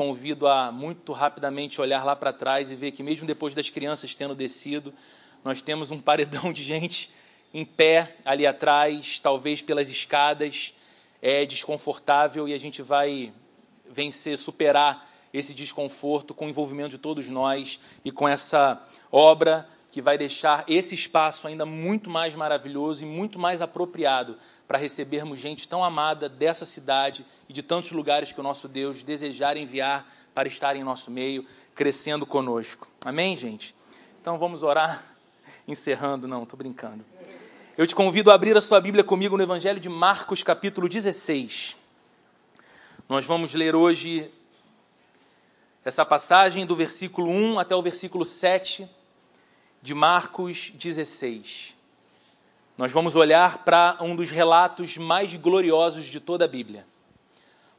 Convido a muito rapidamente olhar lá para trás e ver que, mesmo depois das crianças tendo descido, nós temos um paredão de gente em pé ali atrás, talvez pelas escadas. É desconfortável e a gente vai vencer, superar esse desconforto com o envolvimento de todos nós e com essa obra que vai deixar esse espaço ainda muito mais maravilhoso e muito mais apropriado para recebermos gente tão amada dessa cidade e de tantos lugares que o nosso Deus desejar enviar para estar em nosso meio, crescendo conosco. Amém, gente? Então vamos orar, encerrando, não, estou brincando. Eu te convido a abrir a sua Bíblia comigo no Evangelho de Marcos, capítulo 16. Nós vamos ler hoje essa passagem do versículo 1 até o versículo 7 de Marcos 16 nós vamos olhar para um dos relatos mais gloriosos de toda a Bíblia,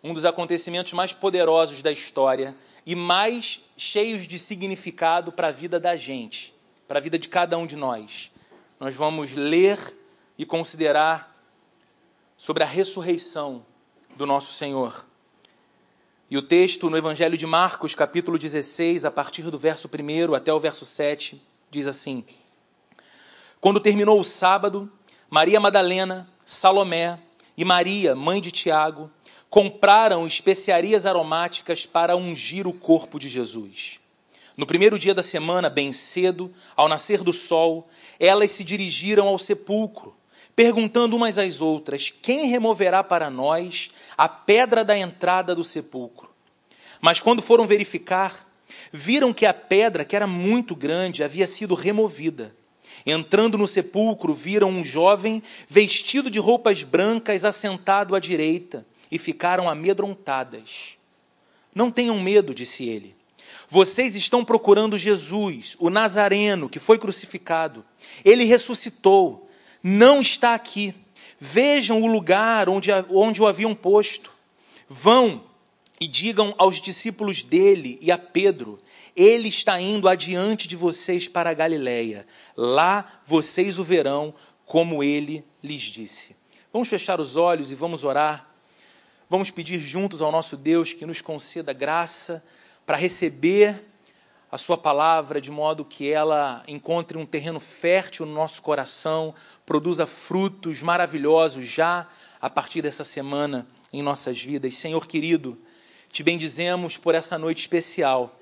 um dos acontecimentos mais poderosos da história e mais cheios de significado para a vida da gente, para a vida de cada um de nós. Nós vamos ler e considerar sobre a ressurreição do nosso Senhor. E o texto no Evangelho de Marcos, capítulo 16, a partir do verso 1 até o verso 7, diz assim: quando terminou o sábado, Maria Madalena, Salomé e Maria, mãe de Tiago, compraram especiarias aromáticas para ungir o corpo de Jesus. No primeiro dia da semana, bem cedo, ao nascer do sol, elas se dirigiram ao sepulcro, perguntando umas às outras: Quem removerá para nós a pedra da entrada do sepulcro? Mas quando foram verificar, viram que a pedra, que era muito grande, havia sido removida. Entrando no sepulcro, viram um jovem vestido de roupas brancas assentado à direita e ficaram amedrontadas. Não tenham medo, disse ele. Vocês estão procurando Jesus, o Nazareno, que foi crucificado. Ele ressuscitou. Não está aqui. Vejam o lugar onde, onde o haviam posto. Vão e digam aos discípulos dele e a Pedro ele está indo adiante de vocês para a Galiléia. Lá vocês o verão, como ele lhes disse. Vamos fechar os olhos e vamos orar. Vamos pedir juntos ao nosso Deus que nos conceda graça para receber a Sua palavra de modo que ela encontre um terreno fértil no nosso coração, produza frutos maravilhosos já a partir dessa semana em nossas vidas. Senhor querido, te bendizemos por essa noite especial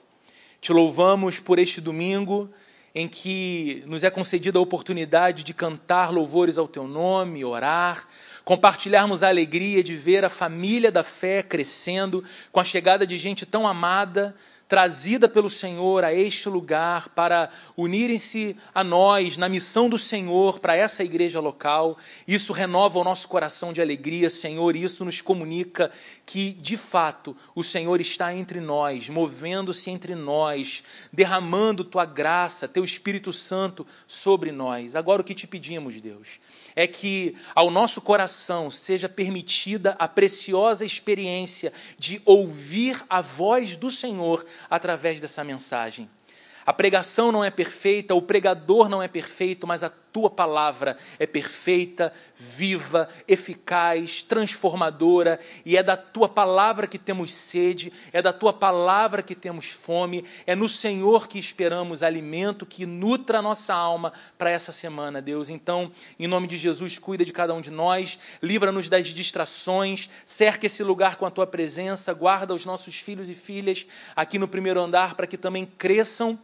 te louvamos por este domingo em que nos é concedida a oportunidade de cantar louvores ao teu nome, orar, compartilharmos a alegria de ver a família da fé crescendo com a chegada de gente tão amada, trazida pelo Senhor a este lugar para unirem-se a nós na missão do Senhor para essa igreja local. Isso renova o nosso coração de alegria, Senhor, e isso nos comunica que, de fato, o Senhor está entre nós, movendo-se entre nós, derramando tua graça, teu Espírito Santo sobre nós. Agora, o que te pedimos, Deus, é que ao nosso coração seja permitida a preciosa experiência de ouvir a voz do Senhor através dessa mensagem. A pregação não é perfeita, o pregador não é perfeito, mas a tua palavra é perfeita, viva, eficaz, transformadora, e é da tua palavra que temos sede, é da tua palavra que temos fome, é no Senhor que esperamos alimento que nutra a nossa alma para essa semana, Deus. Então, em nome de Jesus, cuida de cada um de nós, livra-nos das distrações, cerca esse lugar com a tua presença, guarda os nossos filhos e filhas aqui no primeiro andar para que também cresçam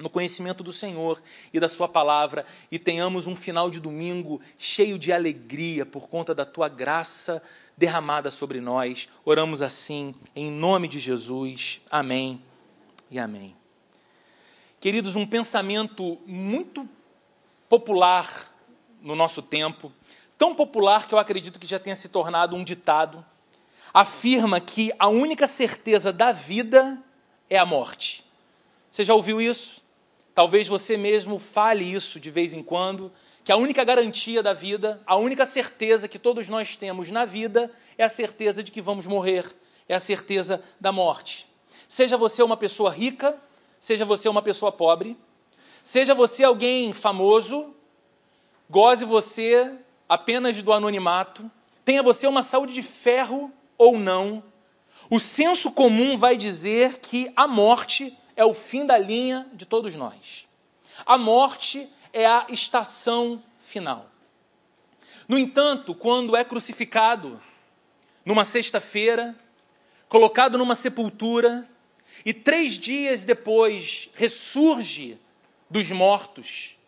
no conhecimento do Senhor e da Sua palavra e tenhamos um final de domingo cheio de alegria por conta da Tua graça derramada sobre nós. Oramos assim, em nome de Jesus. Amém e amém. Queridos, um pensamento muito popular no nosso tempo, tão popular que eu acredito que já tenha se tornado um ditado, afirma que a única certeza da vida é a morte. Você já ouviu isso? Talvez você mesmo fale isso de vez em quando, que a única garantia da vida, a única certeza que todos nós temos na vida é a certeza de que vamos morrer, é a certeza da morte. Seja você uma pessoa rica, seja você uma pessoa pobre, seja você alguém famoso, goze você apenas do anonimato, tenha você uma saúde de ferro ou não, O senso comum vai dizer que a morte é o fim da linha de todos nós. A morte é a estação final. No entanto, quando é crucificado numa sexta-feira, colocado numa sepultura, e três dias depois ressurge dos mortos,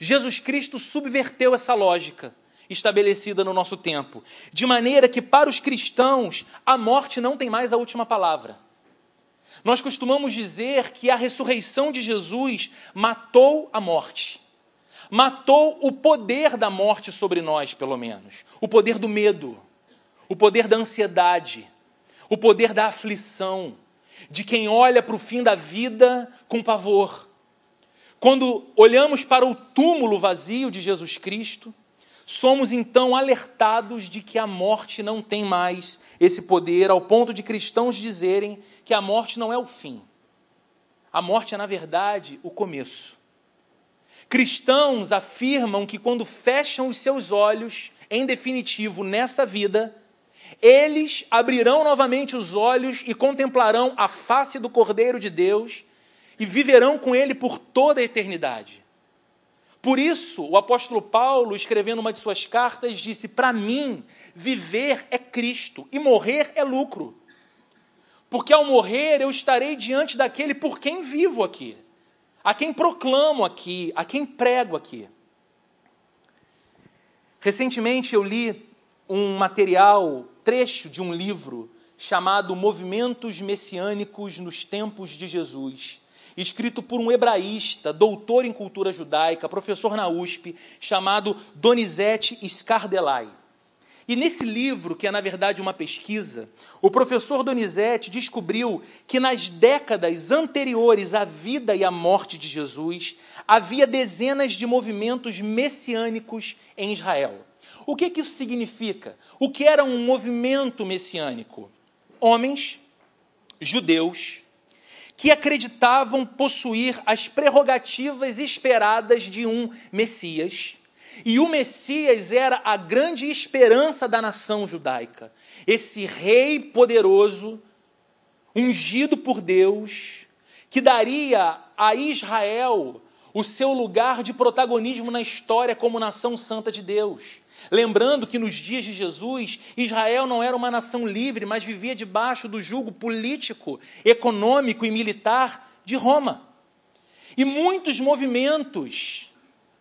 Jesus Cristo subverteu essa lógica estabelecida no nosso tempo, de maneira que para os cristãos a morte não tem mais a última palavra. Nós costumamos dizer que a ressurreição de Jesus matou a morte. Matou o poder da morte sobre nós, pelo menos. O poder do medo, o poder da ansiedade, o poder da aflição, de quem olha para o fim da vida com pavor. Quando olhamos para o túmulo vazio de Jesus Cristo, somos então alertados de que a morte não tem mais esse poder, ao ponto de cristãos dizerem que a morte não é o fim. A morte é, na verdade, o começo. Cristãos afirmam que quando fecham os seus olhos, em definitivo, nessa vida, eles abrirão novamente os olhos e contemplarão a face do Cordeiro de Deus e viverão com ele por toda a eternidade. Por isso, o apóstolo Paulo, escrevendo uma de suas cartas, disse: Para mim, viver é Cristo e morrer é lucro. Porque ao morrer eu estarei diante daquele por quem vivo aqui, a quem proclamo aqui, a quem prego aqui. Recentemente eu li um material, trecho de um livro chamado Movimentos Messiânicos nos Tempos de Jesus escrito por um hebraísta, doutor em cultura judaica, professor na USP, chamado Donizete Scardelai. E nesse livro, que é na verdade uma pesquisa, o professor Donizete descobriu que nas décadas anteriores à vida e à morte de Jesus, havia dezenas de movimentos messiânicos em Israel. O que, que isso significa? O que era um movimento messiânico? Homens, judeus, que acreditavam possuir as prerrogativas esperadas de um Messias. E o Messias era a grande esperança da nação judaica. Esse rei poderoso, ungido por Deus, que daria a Israel o seu lugar de protagonismo na história como nação santa de Deus. Lembrando que nos dias de Jesus, Israel não era uma nação livre, mas vivia debaixo do jugo político, econômico e militar de Roma. E muitos movimentos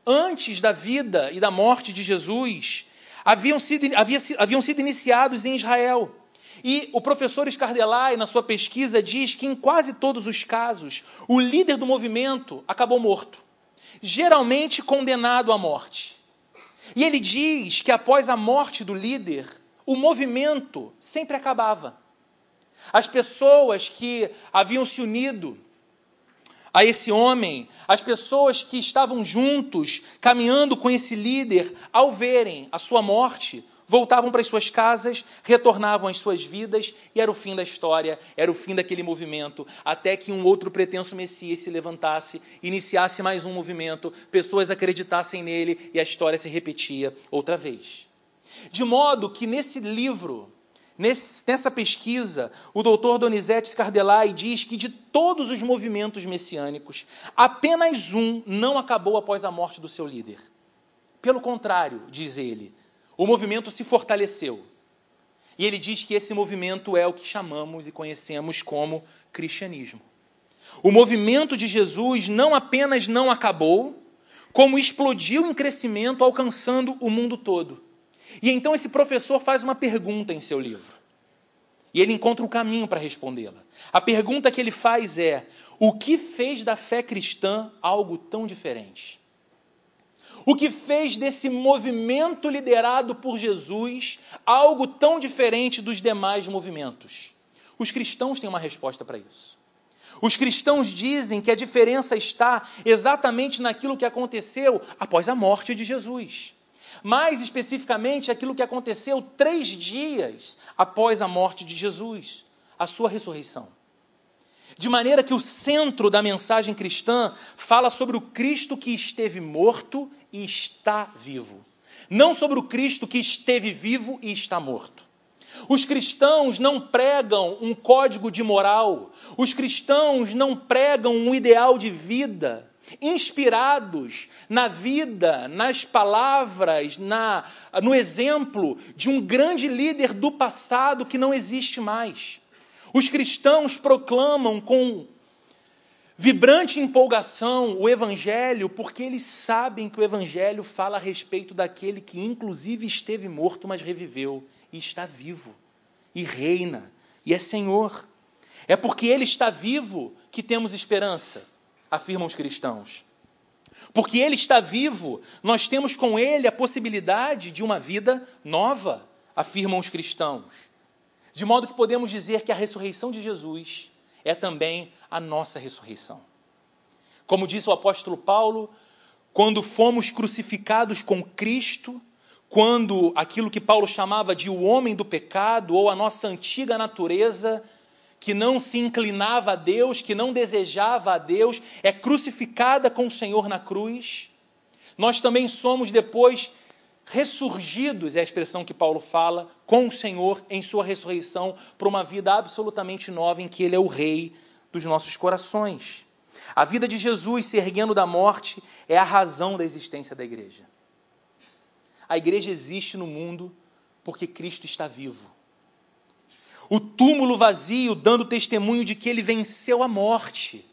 antes da vida e da morte de Jesus haviam sido, havia, haviam sido iniciados em Israel. E o professor Scardelai, na sua pesquisa, diz que em quase todos os casos, o líder do movimento acabou morto, geralmente condenado à morte. E ele diz que após a morte do líder, o movimento sempre acabava. As pessoas que haviam se unido a esse homem, as pessoas que estavam juntos, caminhando com esse líder, ao verem a sua morte, voltavam para as suas casas, retornavam às suas vidas e era o fim da história, era o fim daquele movimento, até que um outro pretenso Messias se levantasse, iniciasse mais um movimento, pessoas acreditassem nele e a história se repetia outra vez. De modo que nesse livro, nessa pesquisa, o doutor Donizete Scardelai diz que de todos os movimentos messiânicos, apenas um não acabou após a morte do seu líder. Pelo contrário, diz ele, o movimento se fortaleceu. E ele diz que esse movimento é o que chamamos e conhecemos como cristianismo. O movimento de Jesus não apenas não acabou, como explodiu em crescimento, alcançando o mundo todo. E então esse professor faz uma pergunta em seu livro. E ele encontra o um caminho para respondê-la. A pergunta que ele faz é: o que fez da fé cristã algo tão diferente? O que fez desse movimento liderado por Jesus algo tão diferente dos demais movimentos? Os cristãos têm uma resposta para isso. Os cristãos dizem que a diferença está exatamente naquilo que aconteceu após a morte de Jesus. Mais especificamente, aquilo que aconteceu três dias após a morte de Jesus, a sua ressurreição. De maneira que o centro da mensagem cristã fala sobre o Cristo que esteve morto e está vivo. Não sobre o Cristo que esteve vivo e está morto. Os cristãos não pregam um código de moral, os cristãos não pregam um ideal de vida, inspirados na vida, nas palavras, na, no exemplo de um grande líder do passado que não existe mais. Os cristãos proclamam com vibrante empolgação o Evangelho, porque eles sabem que o Evangelho fala a respeito daquele que, inclusive, esteve morto, mas reviveu e está vivo, e reina, e é Senhor. É porque Ele está vivo que temos esperança, afirmam os cristãos. Porque Ele está vivo, nós temos com Ele a possibilidade de uma vida nova, afirmam os cristãos. De modo que podemos dizer que a ressurreição de Jesus é também a nossa ressurreição. Como disse o apóstolo Paulo, quando fomos crucificados com Cristo, quando aquilo que Paulo chamava de o homem do pecado, ou a nossa antiga natureza, que não se inclinava a Deus, que não desejava a Deus, é crucificada com o Senhor na cruz. Nós também somos depois ressurgidos, é a expressão que Paulo fala, com o Senhor em sua ressurreição, para uma vida absolutamente nova em que Ele é o Rei dos nossos corações. A vida de Jesus se erguendo da morte é a razão da existência da igreja. A igreja existe no mundo porque Cristo está vivo. O túmulo vazio dando testemunho de que ele venceu a morte.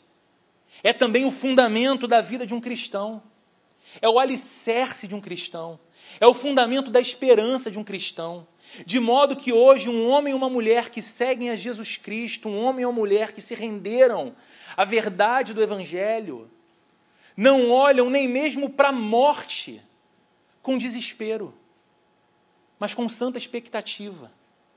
É também o fundamento da vida de um cristão. É o alicerce de um cristão. É o fundamento da esperança de um cristão. De modo que hoje um homem e uma mulher que seguem a Jesus Cristo, um homem e uma mulher que se renderam à verdade do Evangelho, não olham nem mesmo para a morte com desespero, mas com santa expectativa,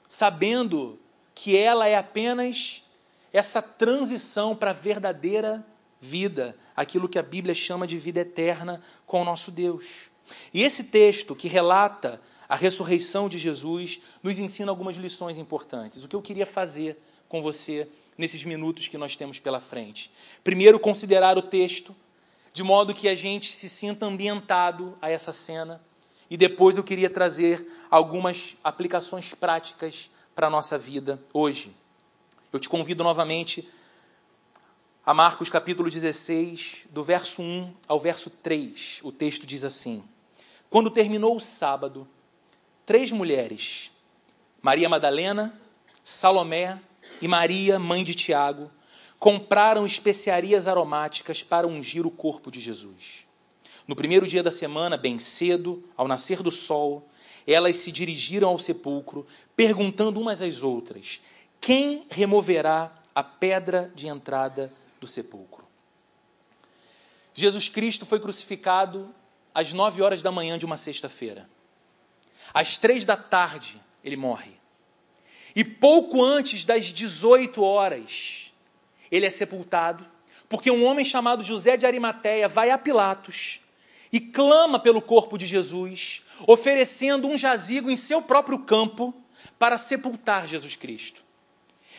sabendo que ela é apenas essa transição para a verdadeira vida, aquilo que a Bíblia chama de vida eterna com o nosso Deus. E esse texto que relata a ressurreição de Jesus nos ensina algumas lições importantes. O que eu queria fazer com você nesses minutos que nós temos pela frente. Primeiro, considerar o texto, de modo que a gente se sinta ambientado a essa cena. E depois eu queria trazer algumas aplicações práticas para a nossa vida hoje. Eu te convido novamente a Marcos capítulo 16, do verso 1 ao verso 3. O texto diz assim: Quando terminou o sábado, três mulheres, Maria Madalena, Salomé e Maria, mãe de Tiago, compraram especiarias aromáticas para ungir o corpo de Jesus. No primeiro dia da semana, bem cedo, ao nascer do sol, elas se dirigiram ao sepulcro, perguntando umas às outras: Quem removerá a pedra de entrada do sepulcro? Jesus Cristo foi crucificado às nove horas da manhã de uma sexta-feira. Às três da tarde, ele morre. E pouco antes das 18 horas, ele é sepultado, porque um homem chamado José de Arimateia vai a Pilatos e clama pelo corpo de Jesus, oferecendo um jazigo em seu próprio campo para sepultar Jesus Cristo.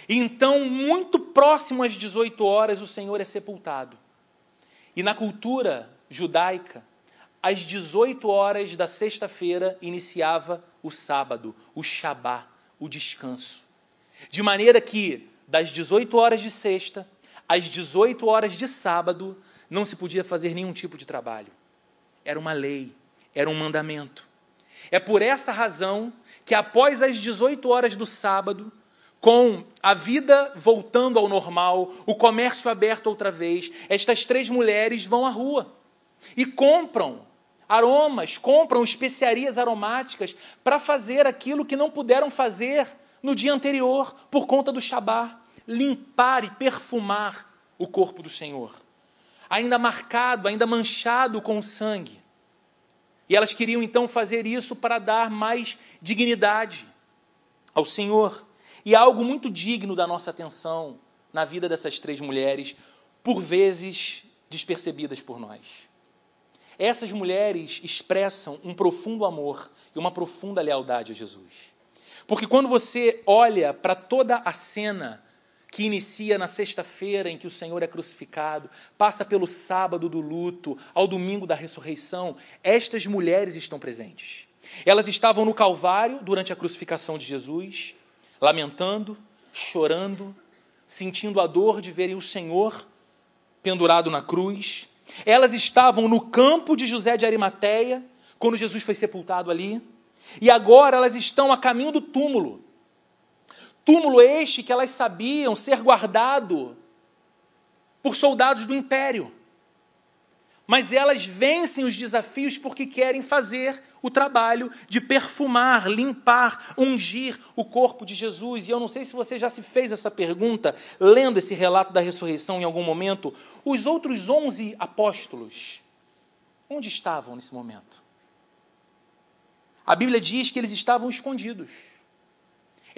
E então, muito próximo às 18 horas, o Senhor é sepultado. E na cultura judaica, às 18 horas da sexta-feira iniciava o sábado, o Shabá, o descanso. De maneira que, das 18 horas de sexta às 18 horas de sábado, não se podia fazer nenhum tipo de trabalho. Era uma lei, era um mandamento. É por essa razão que, após as 18 horas do sábado, com a vida voltando ao normal, o comércio aberto outra vez, estas três mulheres vão à rua e compram aromas, compram especiarias aromáticas para fazer aquilo que não puderam fazer no dia anterior por conta do Shabá, limpar e perfumar o corpo do Senhor, ainda marcado, ainda manchado com sangue. E elas queriam então fazer isso para dar mais dignidade ao Senhor. E algo muito digno da nossa atenção na vida dessas três mulheres, por vezes despercebidas por nós. Essas mulheres expressam um profundo amor e uma profunda lealdade a Jesus. Porque quando você olha para toda a cena que inicia na sexta-feira em que o Senhor é crucificado, passa pelo sábado do luto, ao domingo da ressurreição, estas mulheres estão presentes. Elas estavam no Calvário durante a crucificação de Jesus, lamentando, chorando, sentindo a dor de verem o Senhor pendurado na cruz. Elas estavam no campo de José de Arimateia, quando Jesus foi sepultado ali, e agora elas estão a caminho do túmulo. Túmulo este que elas sabiam ser guardado por soldados do império. Mas elas vencem os desafios porque querem fazer o trabalho de perfumar, limpar, ungir o corpo de Jesus. E eu não sei se você já se fez essa pergunta, lendo esse relato da ressurreição em algum momento. Os outros onze apóstolos, onde estavam nesse momento? A Bíblia diz que eles estavam escondidos,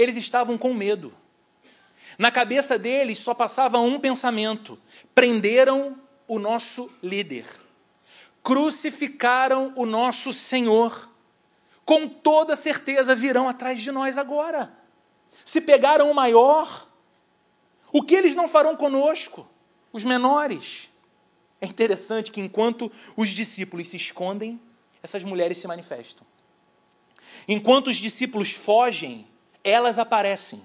eles estavam com medo. Na cabeça deles só passava um pensamento: prenderam o nosso líder crucificaram o nosso Senhor. Com toda certeza virão atrás de nós agora. Se pegaram o maior, o que eles não farão conosco? Os menores. É interessante que enquanto os discípulos se escondem, essas mulheres se manifestam. Enquanto os discípulos fogem, elas aparecem.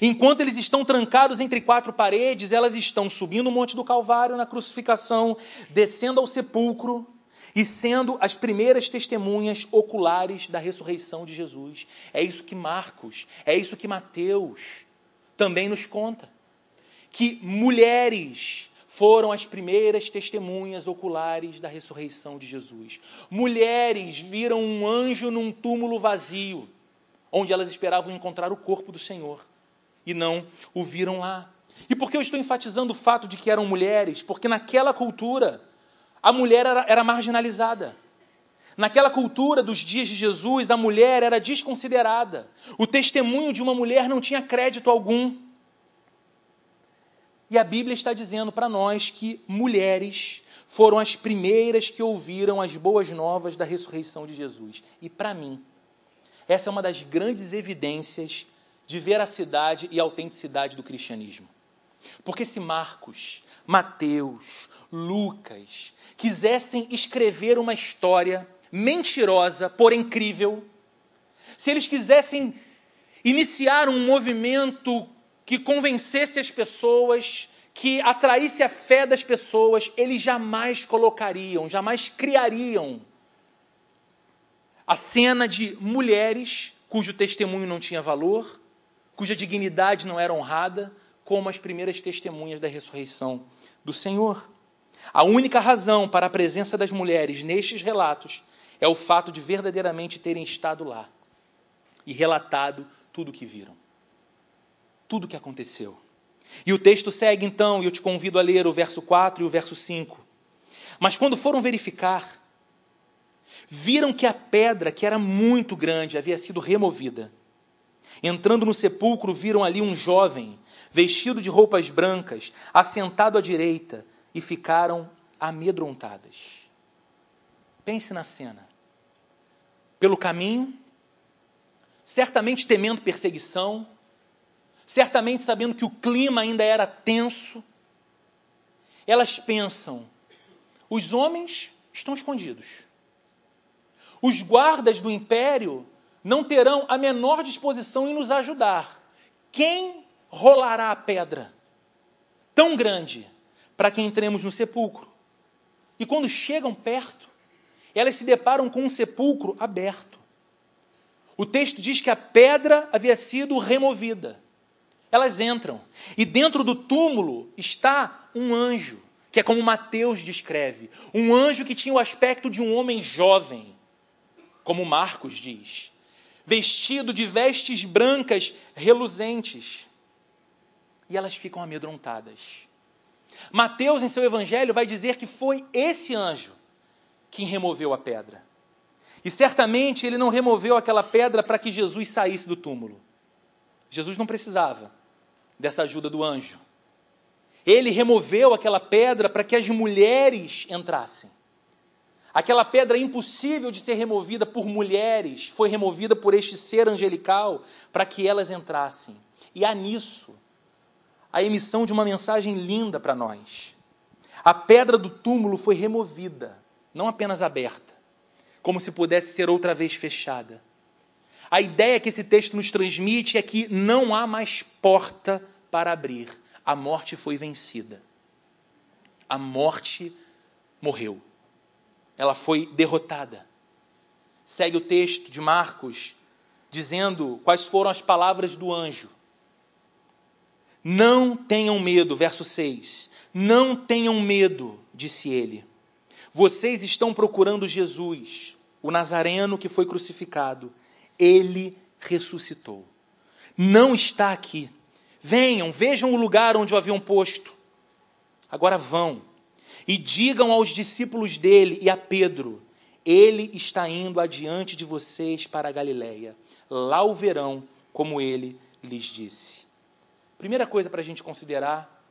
Enquanto eles estão trancados entre quatro paredes, elas estão subindo o Monte do Calvário na crucificação, descendo ao sepulcro e sendo as primeiras testemunhas oculares da ressurreição de Jesus. É isso que Marcos, é isso que Mateus também nos conta. Que mulheres foram as primeiras testemunhas oculares da ressurreição de Jesus. Mulheres viram um anjo num túmulo vazio, onde elas esperavam encontrar o corpo do Senhor e não o viram lá. E por que eu estou enfatizando o fato de que eram mulheres? Porque naquela cultura, a mulher era, era marginalizada. Naquela cultura dos dias de Jesus, a mulher era desconsiderada. O testemunho de uma mulher não tinha crédito algum. E a Bíblia está dizendo para nós que mulheres foram as primeiras que ouviram as boas novas da ressurreição de Jesus. E para mim, essa é uma das grandes evidências de veracidade e autenticidade do cristianismo. Porque se Marcos, Mateus, Lucas quisessem escrever uma história mentirosa, por incrível, se eles quisessem iniciar um movimento que convencesse as pessoas, que atraísse a fé das pessoas, eles jamais colocariam, jamais criariam a cena de mulheres cujo testemunho não tinha valor, cuja dignidade não era honrada, como as primeiras testemunhas da ressurreição do Senhor. A única razão para a presença das mulheres nestes relatos é o fato de verdadeiramente terem estado lá e relatado tudo o que viram, tudo o que aconteceu. E o texto segue então, e eu te convido a ler o verso 4 e o verso 5. Mas quando foram verificar, viram que a pedra, que era muito grande, havia sido removida. Entrando no sepulcro, viram ali um jovem, vestido de roupas brancas, assentado à direita, e ficaram amedrontadas. Pense na cena. Pelo caminho, certamente temendo perseguição, certamente sabendo que o clima ainda era tenso, elas pensam: os homens estão escondidos. Os guardas do império não terão a menor disposição em nos ajudar. Quem rolará a pedra tão grande para que entremos no sepulcro? E quando chegam perto, elas se deparam com um sepulcro aberto. O texto diz que a pedra havia sido removida. Elas entram, e dentro do túmulo está um anjo, que é como Mateus descreve: um anjo que tinha o aspecto de um homem jovem, como Marcos diz vestido de vestes brancas reluzentes. E elas ficam amedrontadas. Mateus, em seu evangelho, vai dizer que foi esse anjo quem removeu a pedra. E certamente ele não removeu aquela pedra para que Jesus saísse do túmulo. Jesus não precisava dessa ajuda do anjo. Ele removeu aquela pedra para que as mulheres entrassem. Aquela pedra impossível de ser removida por mulheres foi removida por este ser angelical para que elas entrassem. E há nisso a emissão de uma mensagem linda para nós. A pedra do túmulo foi removida, não apenas aberta, como se pudesse ser outra vez fechada. A ideia que esse texto nos transmite é que não há mais porta para abrir. A morte foi vencida. A morte morreu. Ela foi derrotada. Segue o texto de Marcos, dizendo quais foram as palavras do anjo. Não tenham medo, verso 6. Não tenham medo, disse ele. Vocês estão procurando Jesus, o Nazareno que foi crucificado. Ele ressuscitou. Não está aqui. Venham, vejam o lugar onde o haviam posto. Agora vão e digam aos discípulos dele e a Pedro: Ele está indo adiante de vocês para a Galiléia. Lá o verão, como ele lhes disse. Primeira coisa para a gente considerar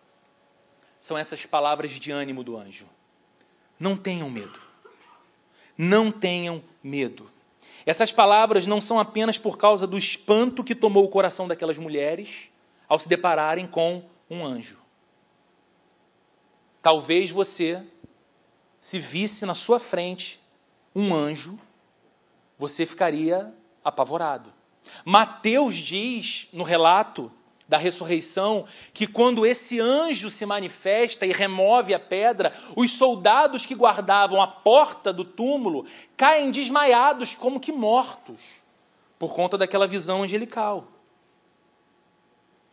são essas palavras de ânimo do anjo. Não tenham medo. Não tenham medo. Essas palavras não são apenas por causa do espanto que tomou o coração daquelas mulheres ao se depararem com um anjo. Talvez você, se visse na sua frente um anjo, você ficaria apavorado. Mateus diz no relato da ressurreição, que quando esse anjo se manifesta e remove a pedra, os soldados que guardavam a porta do túmulo caem desmaiados, como que mortos, por conta daquela visão angelical.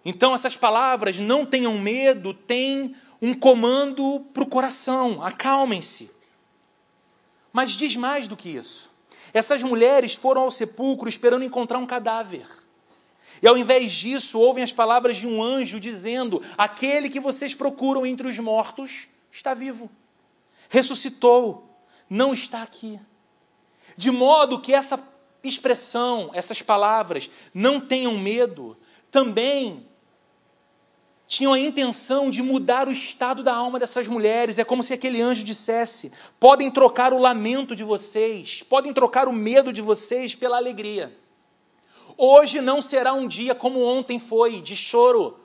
Então, essas palavras, não tenham medo, têm um comando para o coração, acalmem-se. Mas diz mais do que isso. Essas mulheres foram ao sepulcro esperando encontrar um cadáver. E ao invés disso, ouvem as palavras de um anjo dizendo: Aquele que vocês procuram entre os mortos está vivo, ressuscitou, não está aqui. De modo que essa expressão, essas palavras, não tenham medo, também tinham a intenção de mudar o estado da alma dessas mulheres. É como se aquele anjo dissesse: podem trocar o lamento de vocês, podem trocar o medo de vocês pela alegria. Hoje não será um dia como ontem foi, de choro,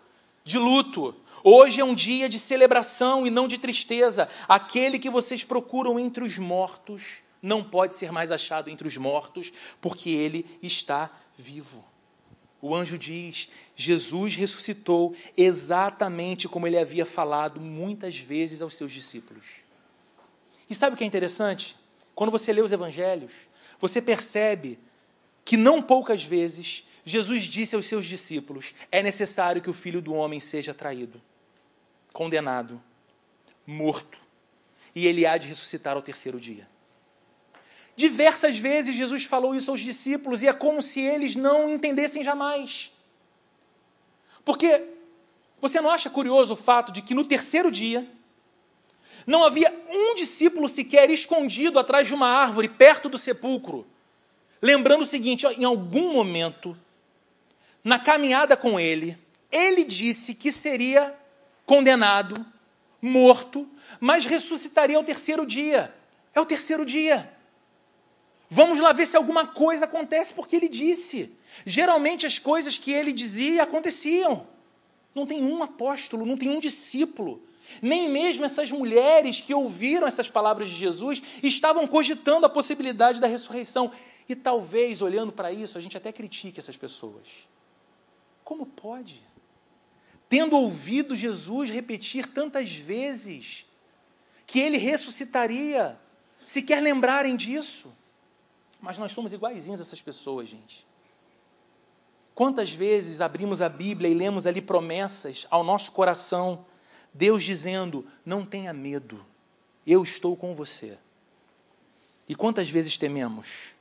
de luto. Hoje é um dia de celebração e não de tristeza. Aquele que vocês procuram entre os mortos não pode ser mais achado entre os mortos, porque ele está vivo. O anjo diz: Jesus ressuscitou exatamente como ele havia falado muitas vezes aos seus discípulos. E sabe o que é interessante? Quando você lê os evangelhos, você percebe que não poucas vezes Jesus disse aos seus discípulos: é necessário que o filho do homem seja traído, condenado, morto, e ele há de ressuscitar ao terceiro dia. Diversas vezes Jesus falou isso aos discípulos e é como se eles não entendessem jamais. Porque você não acha curioso o fato de que no terceiro dia não havia um discípulo sequer escondido atrás de uma árvore perto do sepulcro lembrando o seguinte: em algum momento, na caminhada com ele, ele disse que seria condenado, morto, mas ressuscitaria ao terceiro dia. É o terceiro dia. Vamos lá ver se alguma coisa acontece, porque ele disse. Geralmente as coisas que ele dizia aconteciam. Não tem um apóstolo, não tem um discípulo, nem mesmo essas mulheres que ouviram essas palavras de Jesus estavam cogitando a possibilidade da ressurreição. E talvez, olhando para isso, a gente até critique essas pessoas. Como pode? Tendo ouvido Jesus repetir tantas vezes que ele ressuscitaria, se quer lembrarem disso. Mas nós somos iguaizinhos a essas pessoas, gente. Quantas vezes abrimos a Bíblia e lemos ali promessas ao nosso coração, Deus dizendo: não tenha medo, eu estou com você. E quantas vezes tememos?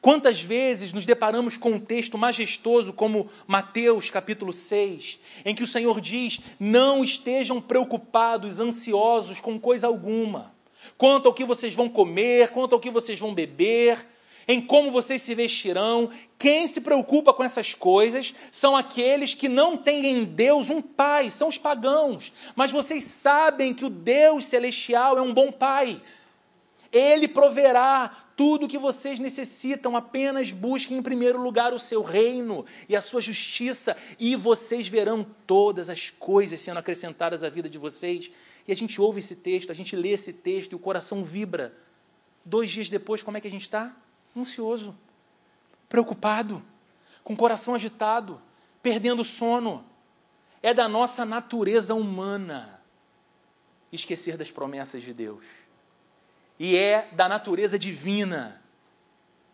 Quantas vezes nos deparamos com um texto majestoso como Mateus capítulo 6, em que o Senhor diz: Não estejam preocupados, ansiosos com coisa alguma, quanto ao que vocês vão comer, quanto ao que vocês vão beber, em como vocês se vestirão. Quem se preocupa com essas coisas são aqueles que não têm em Deus um pai, são os pagãos. Mas vocês sabem que o Deus celestial é um bom pai. Ele proverá tudo o que vocês necessitam, apenas busquem em primeiro lugar o seu reino e a sua justiça, e vocês verão todas as coisas sendo acrescentadas à vida de vocês. E a gente ouve esse texto, a gente lê esse texto e o coração vibra. Dois dias depois, como é que a gente está? Ansioso, preocupado, com o coração agitado, perdendo o sono. É da nossa natureza humana esquecer das promessas de Deus. E é da natureza divina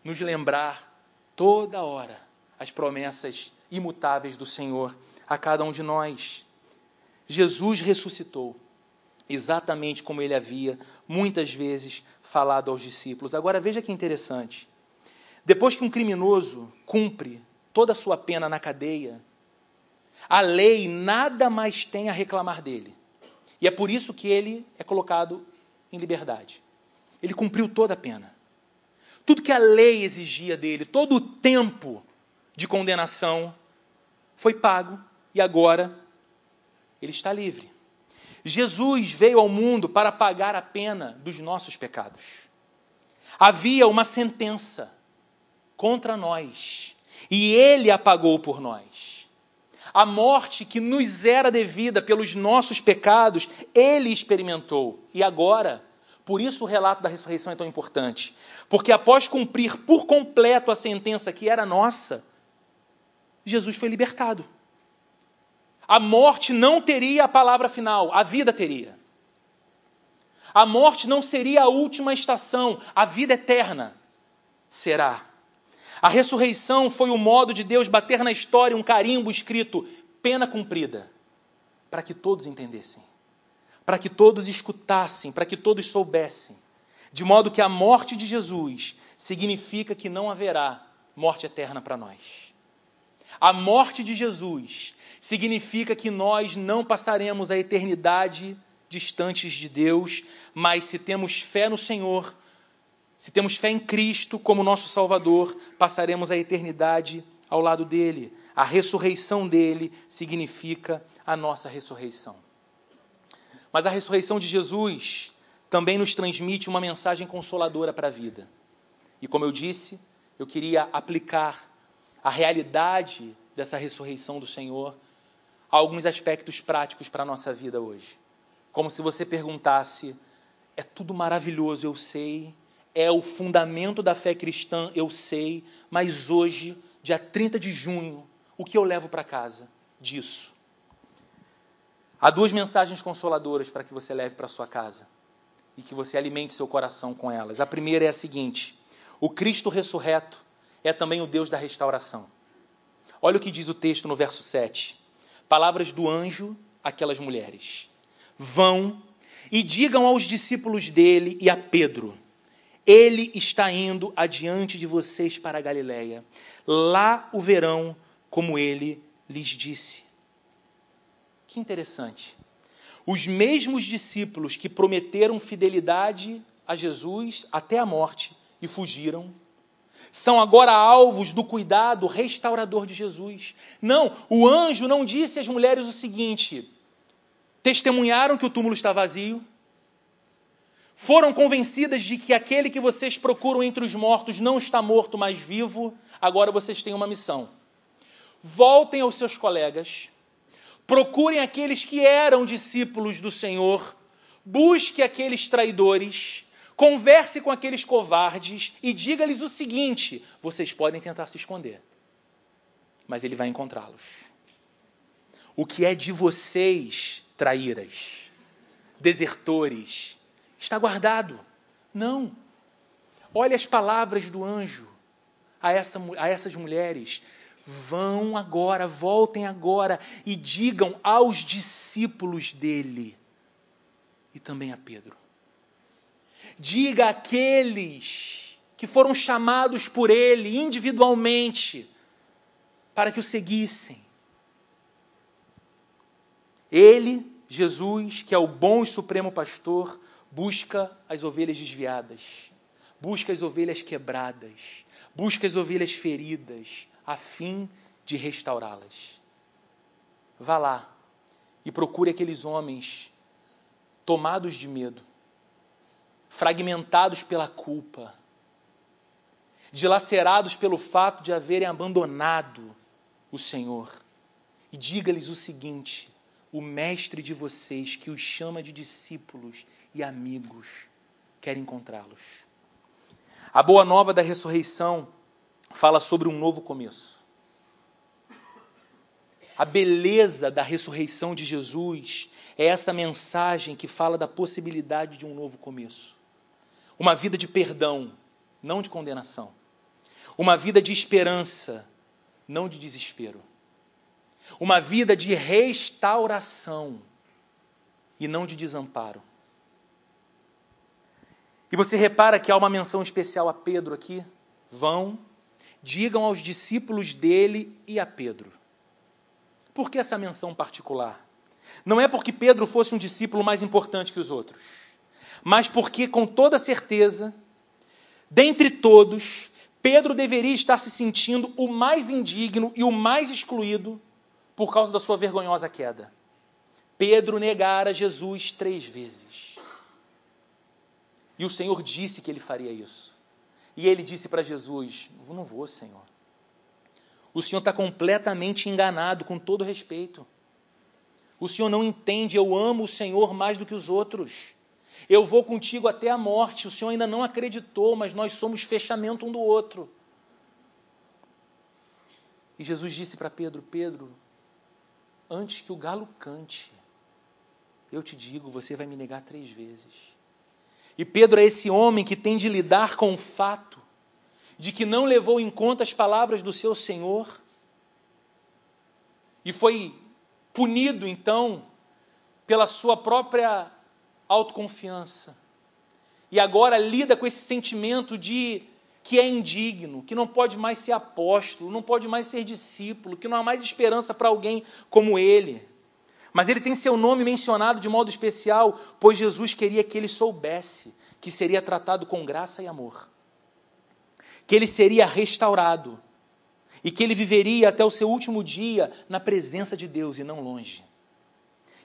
nos lembrar toda hora as promessas imutáveis do Senhor a cada um de nós. Jesus ressuscitou, exatamente como ele havia muitas vezes falado aos discípulos. Agora veja que interessante. Depois que um criminoso cumpre toda a sua pena na cadeia, a lei nada mais tem a reclamar dele. E é por isso que ele é colocado em liberdade. Ele cumpriu toda a pena. Tudo que a lei exigia dele, todo o tempo de condenação, foi pago e agora ele está livre. Jesus veio ao mundo para pagar a pena dos nossos pecados. Havia uma sentença contra nós e ele a pagou por nós. A morte que nos era devida pelos nossos pecados, ele experimentou. E agora, por isso o relato da ressurreição é tão importante. Porque após cumprir por completo a sentença que era nossa, Jesus foi libertado. A morte não teria a palavra final, a vida teria. A morte não seria a última estação, a vida eterna será. A ressurreição foi o modo de Deus bater na história um carimbo escrito pena cumprida, para que todos entendessem, para que todos escutassem, para que todos soubessem, de modo que a morte de Jesus significa que não haverá morte eterna para nós. A morte de Jesus significa que nós não passaremos a eternidade distantes de Deus, mas se temos fé no Senhor, se temos fé em Cristo como nosso Salvador, passaremos a eternidade ao lado dele. A ressurreição dele significa a nossa ressurreição. Mas a ressurreição de Jesus também nos transmite uma mensagem consoladora para a vida. E como eu disse, eu queria aplicar a realidade dessa ressurreição do Senhor alguns aspectos práticos para a nossa vida hoje. Como se você perguntasse: é tudo maravilhoso, eu sei, é o fundamento da fé cristã, eu sei, mas hoje, dia 30 de junho, o que eu levo para casa disso? Há duas mensagens consoladoras para que você leve para sua casa e que você alimente seu coração com elas. A primeira é a seguinte: o Cristo ressurreto é também o Deus da restauração. Olha o que diz o texto no verso 7 palavras do anjo àquelas mulheres: Vão e digam aos discípulos dele e a Pedro: Ele está indo adiante de vocês para a Galiléia. Lá o verão, como ele lhes disse. Que interessante. Os mesmos discípulos que prometeram fidelidade a Jesus até a morte e fugiram, são agora alvos do cuidado restaurador de Jesus. Não, o anjo não disse às mulheres o seguinte: testemunharam que o túmulo está vazio, foram convencidas de que aquele que vocês procuram entre os mortos não está morto, mas vivo, agora vocês têm uma missão. Voltem aos seus colegas, procurem aqueles que eram discípulos do Senhor, busque aqueles traidores Converse com aqueles covardes e diga-lhes o seguinte: vocês podem tentar se esconder, mas ele vai encontrá-los. O que é de vocês, traíras, desertores, está guardado. Não. Olha as palavras do anjo a, essa, a essas mulheres. Vão agora, voltem agora e digam aos discípulos dele e também a Pedro diga àqueles que foram chamados por Ele individualmente para que o seguissem. Ele, Jesus, que é o bom e supremo pastor, busca as ovelhas desviadas, busca as ovelhas quebradas, busca as ovelhas feridas, a fim de restaurá-las. Vá lá e procure aqueles homens tomados de medo, fragmentados pela culpa, dilacerados pelo fato de haverem abandonado o Senhor. E diga-lhes o seguinte: o mestre de vocês, que os chama de discípulos e amigos, quer encontrá-los. A boa nova da ressurreição fala sobre um novo começo. A beleza da ressurreição de Jesus é essa mensagem que fala da possibilidade de um novo começo. Uma vida de perdão, não de condenação. Uma vida de esperança, não de desespero. Uma vida de restauração e não de desamparo. E você repara que há uma menção especial a Pedro aqui? Vão, digam aos discípulos dele e a Pedro. Por que essa menção particular? Não é porque Pedro fosse um discípulo mais importante que os outros, mas porque, com toda certeza, dentre todos, Pedro deveria estar se sentindo o mais indigno e o mais excluído por causa da sua vergonhosa queda. Pedro negara Jesus três vezes. E o Senhor disse que ele faria isso. E ele disse para Jesus: Não vou, Senhor. O Senhor está completamente enganado, com todo respeito. O Senhor não entende, eu amo o Senhor mais do que os outros. Eu vou contigo até a morte. O Senhor ainda não acreditou, mas nós somos fechamento um do outro. E Jesus disse para Pedro: Pedro, antes que o galo cante, eu te digo, você vai me negar três vezes. E Pedro é esse homem que tem de lidar com o fato de que não levou em conta as palavras do seu Senhor e foi punido então pela sua própria autoconfiança. E agora lida com esse sentimento de que é indigno, que não pode mais ser apóstolo, não pode mais ser discípulo, que não há mais esperança para alguém como ele. Mas ele tem seu nome mencionado de modo especial, pois Jesus queria que ele soubesse que seria tratado com graça e amor que ele seria restaurado e que ele viveria até o seu último dia na presença de Deus e não longe.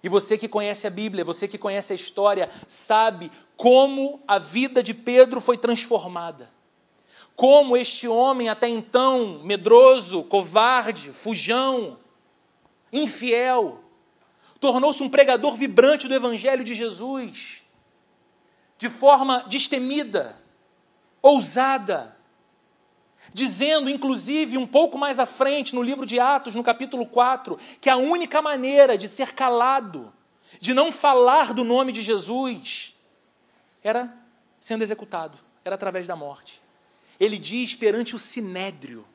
E você que conhece a Bíblia, você que conhece a história, sabe como a vida de Pedro foi transformada. Como este homem, até então medroso, covarde, fujão, infiel, tornou-se um pregador vibrante do Evangelho de Jesus, de forma destemida, ousada, dizendo, inclusive, um pouco mais à frente, no livro de Atos, no capítulo 4, que a única maneira de ser calado, de não falar do nome de Jesus, era sendo executado, era através da morte. Ele diz perante o sinédrio,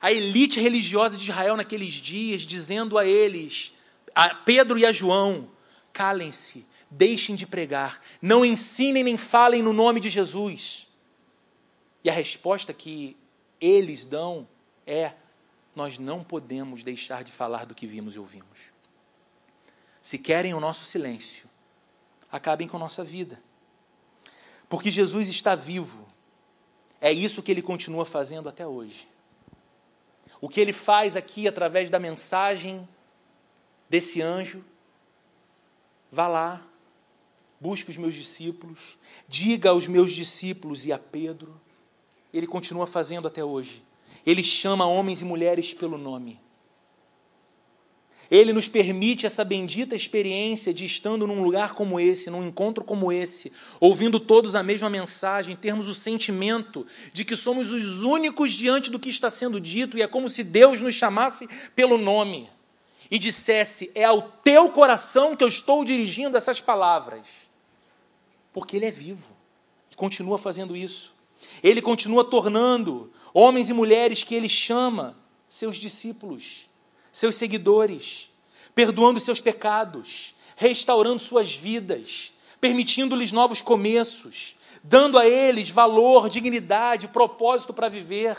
a elite religiosa de Israel naqueles dias, dizendo a eles, a Pedro e a João: calem-se, deixem de pregar, não ensinem nem falem no nome de Jesus. E a resposta que eles dão é: nós não podemos deixar de falar do que vimos e ouvimos. Se querem o nosso silêncio, acabem com nossa vida. Porque Jesus está vivo. É isso que ele continua fazendo até hoje. O que ele faz aqui através da mensagem desse anjo, vá lá, busque os meus discípulos, diga aos meus discípulos e a Pedro ele continua fazendo até hoje. Ele chama homens e mulheres pelo nome. Ele nos permite essa bendita experiência de estando num lugar como esse, num encontro como esse, ouvindo todos a mesma mensagem, termos o sentimento de que somos os únicos diante do que está sendo dito e é como se Deus nos chamasse pelo nome e dissesse: É ao teu coração que eu estou dirigindo essas palavras. Porque Ele é vivo e continua fazendo isso. Ele continua tornando homens e mulheres que ele chama seus discípulos, seus seguidores, perdoando seus pecados, restaurando suas vidas, permitindo-lhes novos começos, dando a eles valor, dignidade, propósito para viver,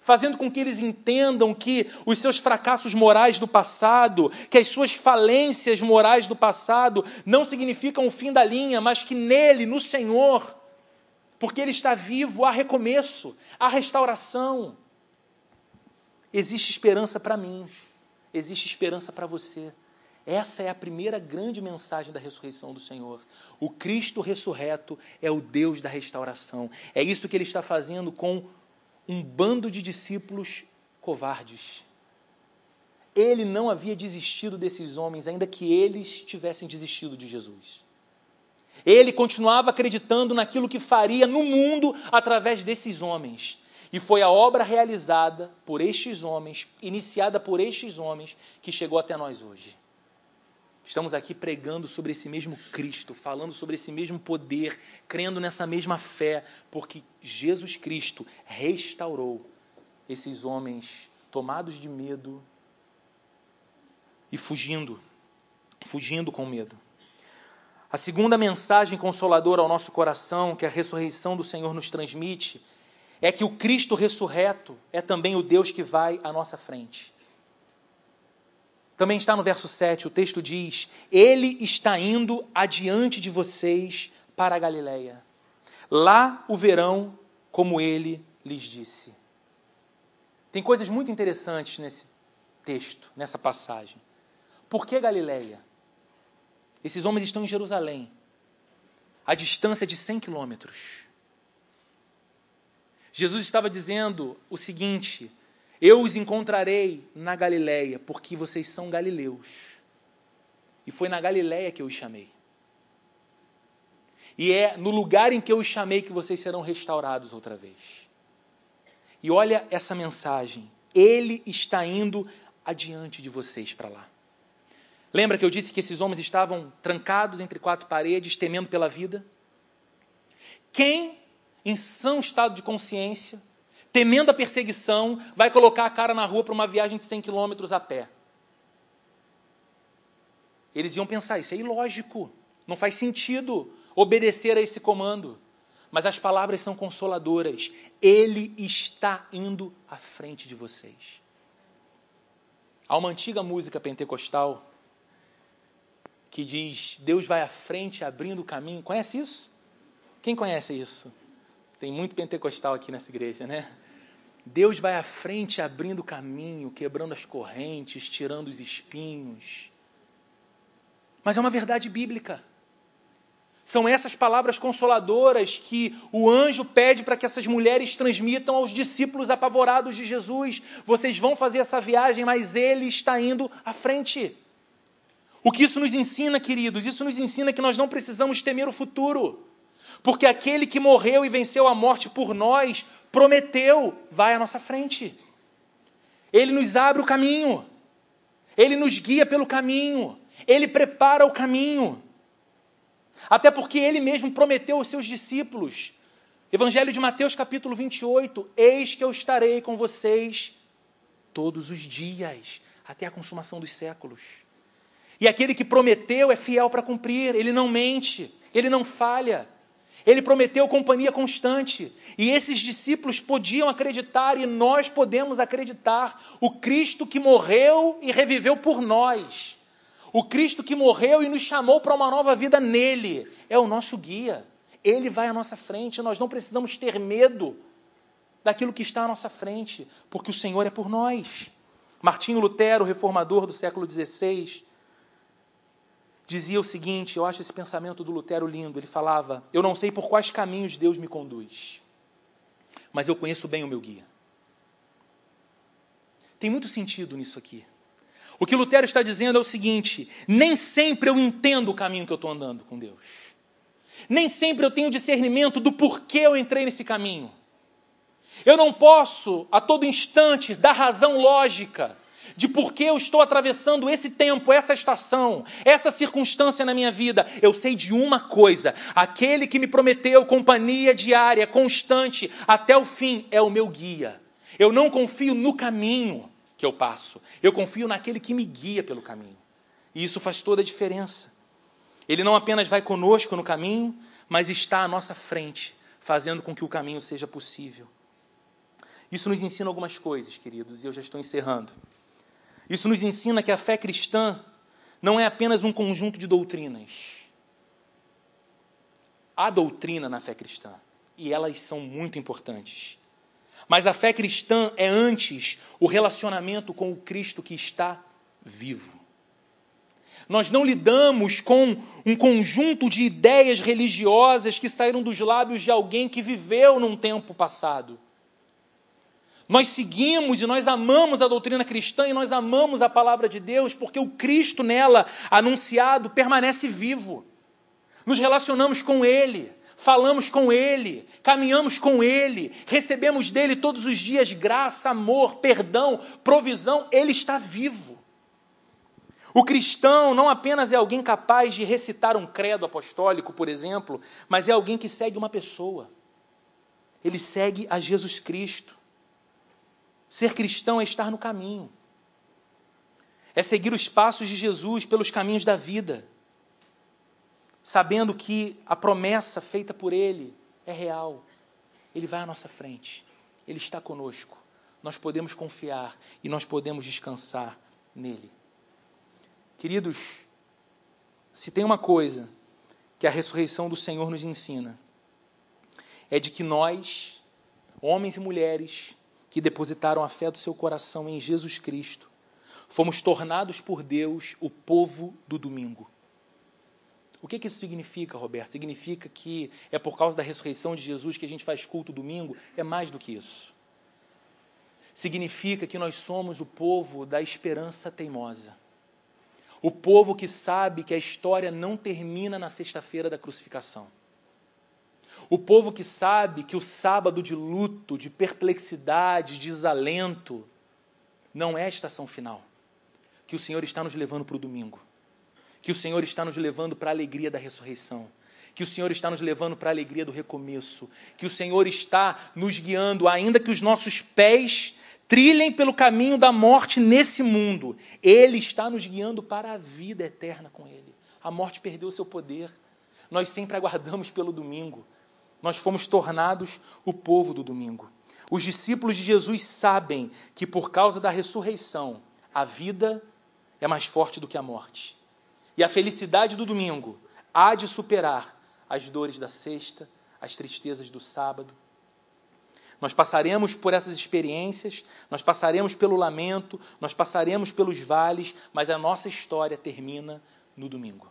fazendo com que eles entendam que os seus fracassos morais do passado, que as suas falências morais do passado não significam o fim da linha, mas que nele, no Senhor, porque Ele está vivo, há recomeço, há restauração. Existe esperança para mim, existe esperança para você. Essa é a primeira grande mensagem da ressurreição do Senhor. O Cristo ressurreto é o Deus da restauração. É isso que ele está fazendo com um bando de discípulos covardes. Ele não havia desistido desses homens, ainda que eles tivessem desistido de Jesus. Ele continuava acreditando naquilo que faria no mundo através desses homens. E foi a obra realizada por estes homens, iniciada por estes homens, que chegou até nós hoje. Estamos aqui pregando sobre esse mesmo Cristo, falando sobre esse mesmo poder, crendo nessa mesma fé, porque Jesus Cristo restaurou esses homens tomados de medo e fugindo, fugindo com medo. A segunda mensagem consoladora ao nosso coração que a ressurreição do Senhor nos transmite é que o Cristo ressurreto é também o Deus que vai à nossa frente. Também está no verso 7, o texto diz: Ele está indo adiante de vocês para a Galiléia. Lá o verão, como ele lhes disse. Tem coisas muito interessantes nesse texto, nessa passagem. Por que Galiléia? Esses homens estão em Jerusalém, a distância de 100 quilômetros. Jesus estava dizendo o seguinte: eu os encontrarei na Galiléia, porque vocês são galileus. E foi na Galiléia que eu os chamei. E é no lugar em que eu os chamei que vocês serão restaurados outra vez. E olha essa mensagem. Ele está indo adiante de vocês para lá. Lembra que eu disse que esses homens estavam trancados entre quatro paredes, temendo pela vida? Quem, em são estado de consciência, temendo a perseguição, vai colocar a cara na rua para uma viagem de 100 quilômetros a pé. Eles iam pensar: isso é ilógico, não faz sentido obedecer a esse comando. Mas as palavras são consoladoras. Ele está indo à frente de vocês. Há uma antiga música pentecostal que diz: Deus vai à frente abrindo o caminho. Conhece isso? Quem conhece isso? Tem muito pentecostal aqui nessa igreja, né? Deus vai à frente abrindo caminho, quebrando as correntes, tirando os espinhos. Mas é uma verdade bíblica. São essas palavras consoladoras que o anjo pede para que essas mulheres transmitam aos discípulos apavorados de Jesus. Vocês vão fazer essa viagem, mas ele está indo à frente. O que isso nos ensina, queridos? Isso nos ensina que nós não precisamos temer o futuro. Porque aquele que morreu e venceu a morte por nós, prometeu, vai à nossa frente. Ele nos abre o caminho. Ele nos guia pelo caminho. Ele prepara o caminho. Até porque ele mesmo prometeu aos seus discípulos. Evangelho de Mateus, capítulo 28. Eis que eu estarei com vocês todos os dias, até a consumação dos séculos. E aquele que prometeu é fiel para cumprir, ele não mente, ele não falha. Ele prometeu companhia constante. E esses discípulos podiam acreditar, e nós podemos acreditar. O Cristo que morreu e reviveu por nós. O Cristo que morreu e nos chamou para uma nova vida nele. É o nosso guia. Ele vai à nossa frente. Nós não precisamos ter medo daquilo que está à nossa frente, porque o Senhor é por nós. Martinho Lutero, reformador do século XVI, dizia o seguinte: eu acho esse pensamento do Lutero lindo. Ele falava: Eu não sei por quais caminhos Deus me conduz, mas eu conheço bem o meu guia. Tem muito sentido nisso aqui. O que Lutero está dizendo é o seguinte: nem sempre eu entendo o caminho que eu estou andando com Deus. Nem sempre eu tenho discernimento do porquê eu entrei nesse caminho. Eu não posso, a todo instante, dar razão lógica de por que eu estou atravessando esse tempo, essa estação, essa circunstância na minha vida. Eu sei de uma coisa: aquele que me prometeu companhia diária, constante, até o fim, é o meu guia. Eu não confio no caminho que eu passo, eu confio naquele que me guia pelo caminho. E isso faz toda a diferença. Ele não apenas vai conosco no caminho, mas está à nossa frente, fazendo com que o caminho seja possível. Isso nos ensina algumas coisas, queridos, e eu já estou encerrando. Isso nos ensina que a fé cristã não é apenas um conjunto de doutrinas. Há doutrina na fé cristã, e elas são muito importantes. Mas a fé cristã é antes o relacionamento com o Cristo que está vivo. Nós não lidamos com um conjunto de ideias religiosas que saíram dos lábios de alguém que viveu num tempo passado. Nós seguimos e nós amamos a doutrina cristã e nós amamos a palavra de Deus porque o Cristo nela anunciado permanece vivo. Nos relacionamos com Ele, falamos com Ele, caminhamos com Ele, recebemos dele todos os dias graça, amor, perdão, provisão. Ele está vivo. O cristão não apenas é alguém capaz de recitar um credo apostólico, por exemplo, mas é alguém que segue uma pessoa. Ele segue a Jesus Cristo. Ser cristão é estar no caminho, é seguir os passos de Jesus pelos caminhos da vida sabendo que a promessa feita por Ele é real. Ele vai à nossa frente, Ele está conosco. Nós podemos confiar e nós podemos descansar nele. Queridos, se tem uma coisa que a ressurreição do Senhor nos ensina, é de que nós, homens e mulheres que depositaram a fé do seu coração em Jesus Cristo, fomos tornados por Deus o povo do domingo. O que, que isso significa, Roberto? Significa que é por causa da ressurreição de Jesus que a gente faz culto domingo? É mais do que isso. Significa que nós somos o povo da esperança teimosa. O povo que sabe que a história não termina na sexta-feira da crucificação. O povo que sabe que o sábado de luto, de perplexidade, de desalento, não é a estação final. Que o Senhor está nos levando para o domingo. Que o Senhor está nos levando para a alegria da ressurreição, que o Senhor está nos levando para a alegria do recomeço, que o Senhor está nos guiando, ainda que os nossos pés trilhem pelo caminho da morte nesse mundo, Ele está nos guiando para a vida eterna com Ele. A morte perdeu seu poder, nós sempre aguardamos pelo domingo, nós fomos tornados o povo do domingo. Os discípulos de Jesus sabem que por causa da ressurreição, a vida é mais forte do que a morte. E a felicidade do domingo há de superar as dores da sexta, as tristezas do sábado. Nós passaremos por essas experiências, nós passaremos pelo lamento, nós passaremos pelos vales, mas a nossa história termina no domingo.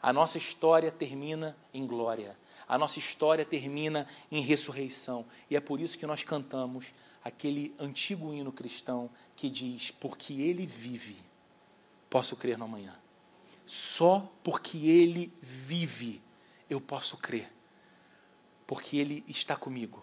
A nossa história termina em glória. A nossa história termina em ressurreição. E é por isso que nós cantamos aquele antigo hino cristão que diz: Porque Ele vive, posso crer no amanhã. Só porque Ele vive eu posso crer. Porque Ele está comigo.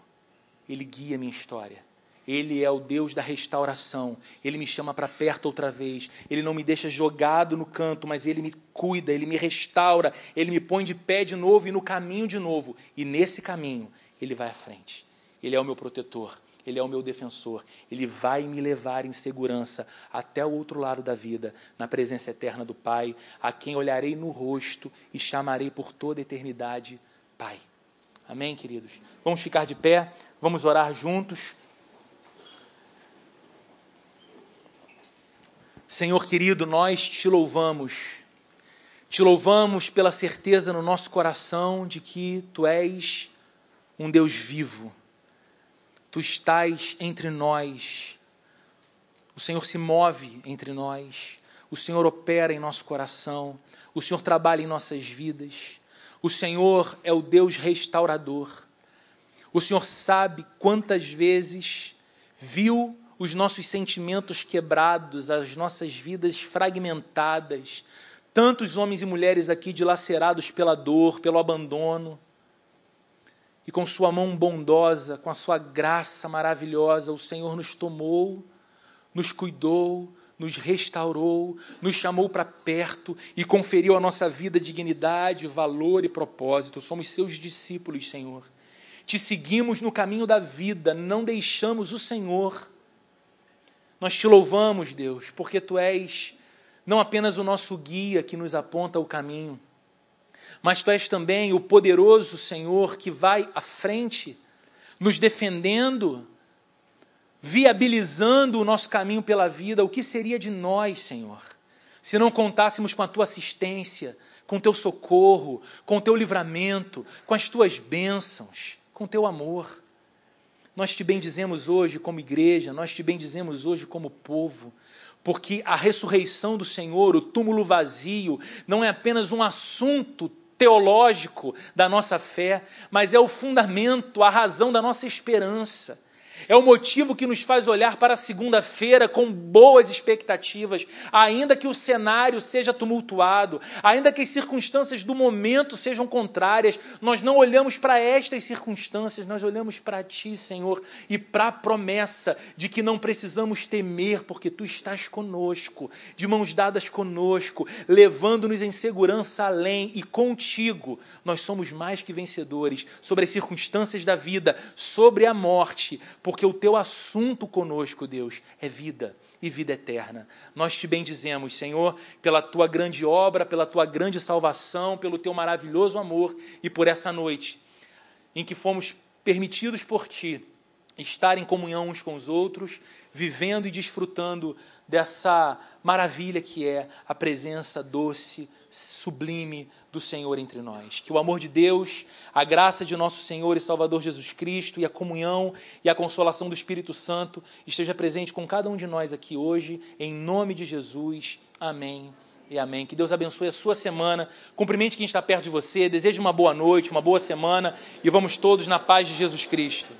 Ele guia minha história. Ele é o Deus da restauração. Ele me chama para perto outra vez. Ele não me deixa jogado no canto, mas ele me cuida, ele me restaura, ele me põe de pé de novo e no caminho de novo. E nesse caminho, ele vai à frente. Ele é o meu protetor. Ele é o meu defensor. Ele vai me levar em segurança até o outro lado da vida, na presença eterna do Pai, a quem olharei no rosto e chamarei por toda a eternidade Pai. Amém, queridos? Vamos ficar de pé, vamos orar juntos. Senhor querido, nós te louvamos. Te louvamos pela certeza no nosso coração de que tu és um Deus vivo Tu estás entre nós. O Senhor se move entre nós. O Senhor opera em nosso coração. O Senhor trabalha em nossas vidas. O Senhor é o Deus restaurador. O Senhor sabe quantas vezes viu os nossos sentimentos quebrados, as nossas vidas fragmentadas, tantos homens e mulheres aqui dilacerados pela dor, pelo abandono e com Sua mão bondosa, com a Sua graça maravilhosa, o Senhor nos tomou, nos cuidou, nos restaurou, nos chamou para perto e conferiu à nossa vida dignidade, valor e propósito. Somos Seus discípulos, Senhor. Te seguimos no caminho da vida, não deixamos o Senhor. Nós te louvamos, Deus, porque Tu és não apenas o nosso guia que nos aponta o caminho, mas tu és também o poderoso Senhor que vai à frente, nos defendendo, viabilizando o nosso caminho pela vida. O que seria de nós, Senhor, se não contássemos com a tua assistência, com o teu socorro, com o teu livramento, com as tuas bênçãos, com o teu amor? Nós te bendizemos hoje como igreja, nós te bendizemos hoje como povo, porque a ressurreição do Senhor, o túmulo vazio, não é apenas um assunto teológico da nossa fé, mas é o fundamento, a razão da nossa esperança. É o motivo que nos faz olhar para a segunda-feira com boas expectativas, ainda que o cenário seja tumultuado, ainda que as circunstâncias do momento sejam contrárias, nós não olhamos para estas circunstâncias, nós olhamos para Ti, Senhor, e para a promessa de que não precisamos temer, porque Tu estás conosco, de mãos dadas conosco, levando-nos em segurança além, e contigo nós somos mais que vencedores. Sobre as circunstâncias da vida, sobre a morte porque o teu assunto conosco, Deus, é vida e vida eterna. Nós te bendizemos, Senhor, pela tua grande obra, pela tua grande salvação, pelo teu maravilhoso amor e por essa noite em que fomos permitidos por ti estar em comunhão uns com os outros, vivendo e desfrutando dessa maravilha que é a presença doce, sublime do Senhor entre nós. Que o amor de Deus, a graça de nosso Senhor e Salvador Jesus Cristo e a comunhão e a consolação do Espírito Santo esteja presente com cada um de nós aqui hoje, em nome de Jesus. Amém e amém. Que Deus abençoe a sua semana. Cumprimente quem está perto de você, deseje uma boa noite, uma boa semana e vamos todos na paz de Jesus Cristo.